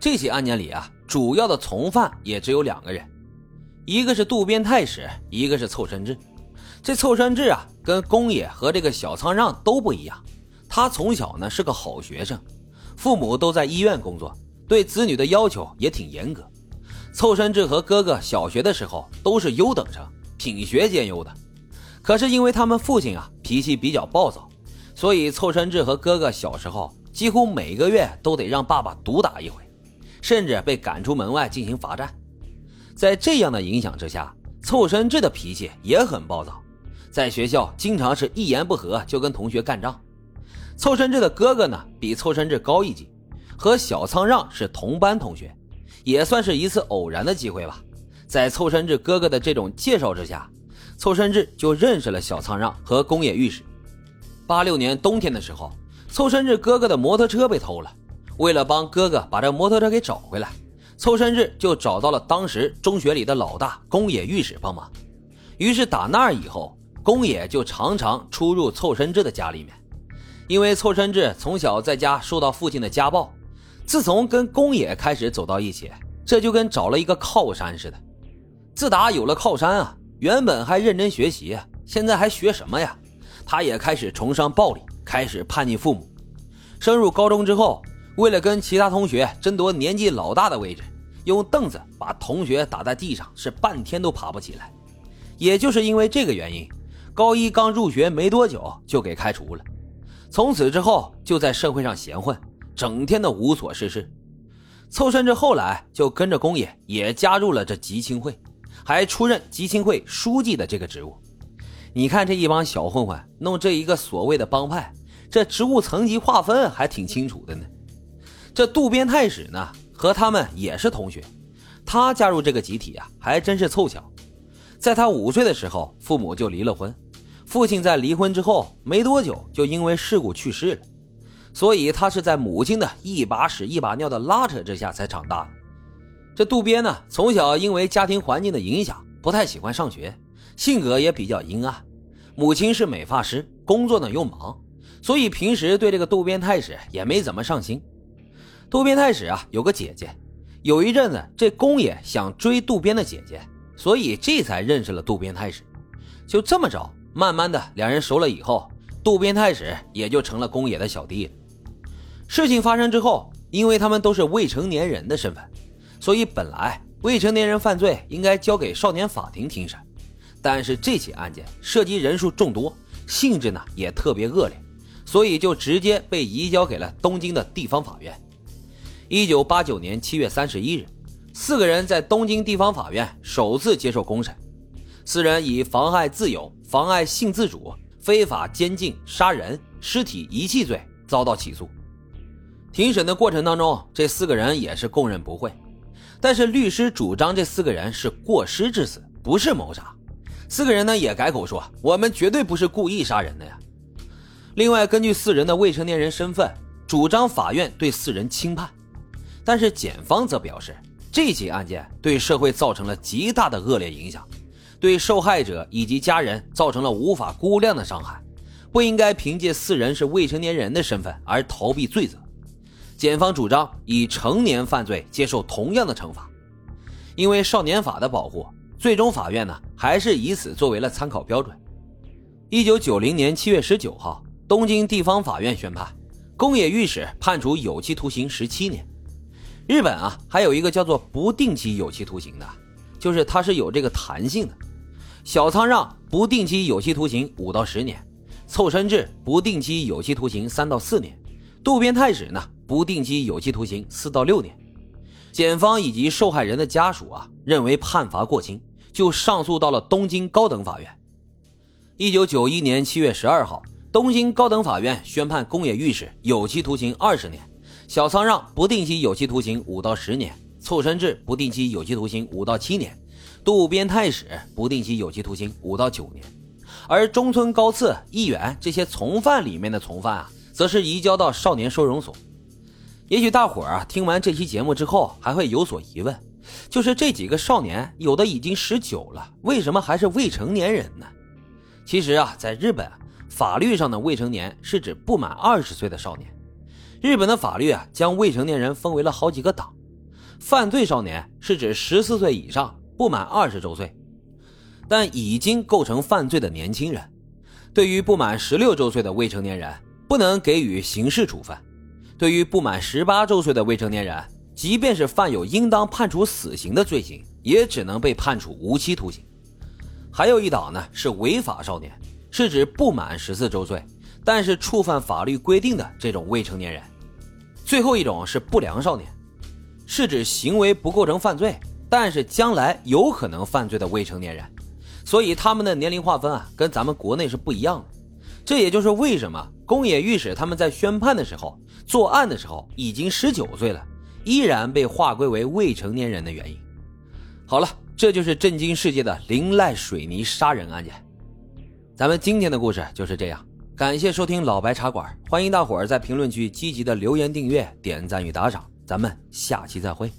这起案件里啊，主要的从犯也只有两个人，一个是渡边太史，一个是凑山志。这凑山志啊，跟宫野和这个小仓让都不一样。他从小呢是个好学生，父母都在医院工作，对子女的要求也挺严格。凑山志和哥哥小学的时候都是优等生，品学兼优的。可是因为他们父亲啊脾气比较暴躁，所以凑山志和哥哥小时候几乎每个月都得让爸爸毒打一回。甚至被赶出门外进行罚站，在这样的影响之下，凑伸志的脾气也很暴躁，在学校经常是一言不合就跟同学干仗。凑伸志的哥哥呢，比凑伸志高一级，和小仓让是同班同学，也算是一次偶然的机会吧。在凑伸志哥哥的这种介绍之下，凑伸志就认识了小仓让和宫野御史。八六年冬天的时候，凑伸志哥哥的摩托车被偷了。为了帮哥哥把这摩托车给找回来，凑伸志就找到了当时中学里的老大宫野御史帮忙。于是打那儿以后，宫野就常常出入凑伸志的家里面。因为凑伸志从小在家受到父亲的家暴，自从跟宫野开始走到一起，这就跟找了一个靠山似的。自打有了靠山啊，原本还认真学习，现在还学什么呀？他也开始崇尚暴力，开始叛逆父母。升入高中之后。为了跟其他同学争夺年纪老大的位置，用凳子把同学打在地上，是半天都爬不起来。也就是因为这个原因，高一刚入学没多久就给开除了。从此之后就在社会上闲混，整天的无所事事。凑甚至后来就跟着公野也加入了这集青会，还出任集青会书记的这个职务。你看这一帮小混混弄这一个所谓的帮派，这职务层级划分还挺清楚的呢。这渡边太史呢，和他们也是同学。他加入这个集体啊，还真是凑巧。在他五岁的时候，父母就离了婚。父亲在离婚之后没多久就因为事故去世了，所以他是在母亲的一把屎一把尿的拉扯之下才长大的。这渡边呢，从小因为家庭环境的影响，不太喜欢上学，性格也比较阴暗。母亲是美发师，工作呢又忙，所以平时对这个渡边太史也没怎么上心。渡边太史啊，有个姐姐。有一阵子，这宫野想追渡边的姐姐，所以这才认识了渡边太史。就这么着，慢慢的两人熟了以后，渡边太史也就成了宫野的小弟了。事情发生之后，因为他们都是未成年人的身份，所以本来未成年人犯罪应该交给少年法庭庭审。但是这起案件涉及人数众多，性质呢也特别恶劣，所以就直接被移交给了东京的地方法院。一九八九年七月三十一日，四个人在东京地方法院首次接受公审。四人以妨害自由、妨碍性自主、非法监禁、杀人、尸体遗弃罪遭到起诉。庭审的过程当中，这四个人也是供认不讳，但是律师主张这四个人是过失致死，不是谋杀。四个人呢也改口说：“我们绝对不是故意杀人的呀。”另外，根据四人的未成年人身份，主张法院对四人轻判。但是检方则表示，这起案件对社会造成了极大的恶劣影响，对受害者以及家人造成了无法估量的伤害，不应该凭借四人是未成年人的身份而逃避罪责。检方主张以成年犯罪接受同样的惩罚。因为少年法的保护，最终法院呢还是以此作为了参考标准。一九九零年七月十九号，东京地方法院宣判，宫野御史判处有期徒刑十七年。日本啊，还有一个叫做不定期有期徒刑的，就是它是有这个弹性的。小仓让不定期有期徒刑五到十年，凑伸志不定期有期徒刑三到四年，渡边太史呢不定期有期徒刑四到六年。检方以及受害人的家属啊认为判罚过轻，就上诉到了东京高等法院。一九九一年七月十二号，东京高等法院宣判宫野御史有期徒刑二十年。小仓让不定期有期徒刑五到十年，凑伸志不定期有期徒刑五到七年，渡边太史不定期有期徒刑五到九年，而中村高次、议员这些从犯里面的从犯啊，则是移交到少年收容所。也许大伙儿啊听完这期节目之后还会有所疑问，就是这几个少年有的已经十九了，为什么还是未成年人呢？其实啊，在日本法律上的未成年是指不满二十岁的少年。日本的法律啊，将未成年人分为了好几个档，犯罪少年是指十四岁以上不满二十周岁，但已经构成犯罪的年轻人。对于不满十六周岁的未成年人，不能给予刑事处分；对于不满十八周岁的未成年人，即便是犯有应当判处死刑的罪行，也只能被判处无期徒刑。还有一档呢，是违法少年，是指不满十四周岁，但是触犯法律规定的这种未成年人。最后一种是不良少年，是指行为不构成犯罪，但是将来有可能犯罪的未成年人。所以他们的年龄划分啊，跟咱们国内是不一样的。这也就是为什么宫野御史他们在宣判的时候、作案的时候已经十九岁了。依然被划归为未成年人的原因。好了，这就是震惊世界的林濑水泥杀人案件。咱们今天的故事就是这样，感谢收听老白茶馆，欢迎大伙儿在评论区积极的留言、订阅、点赞与打赏。咱们下期再会。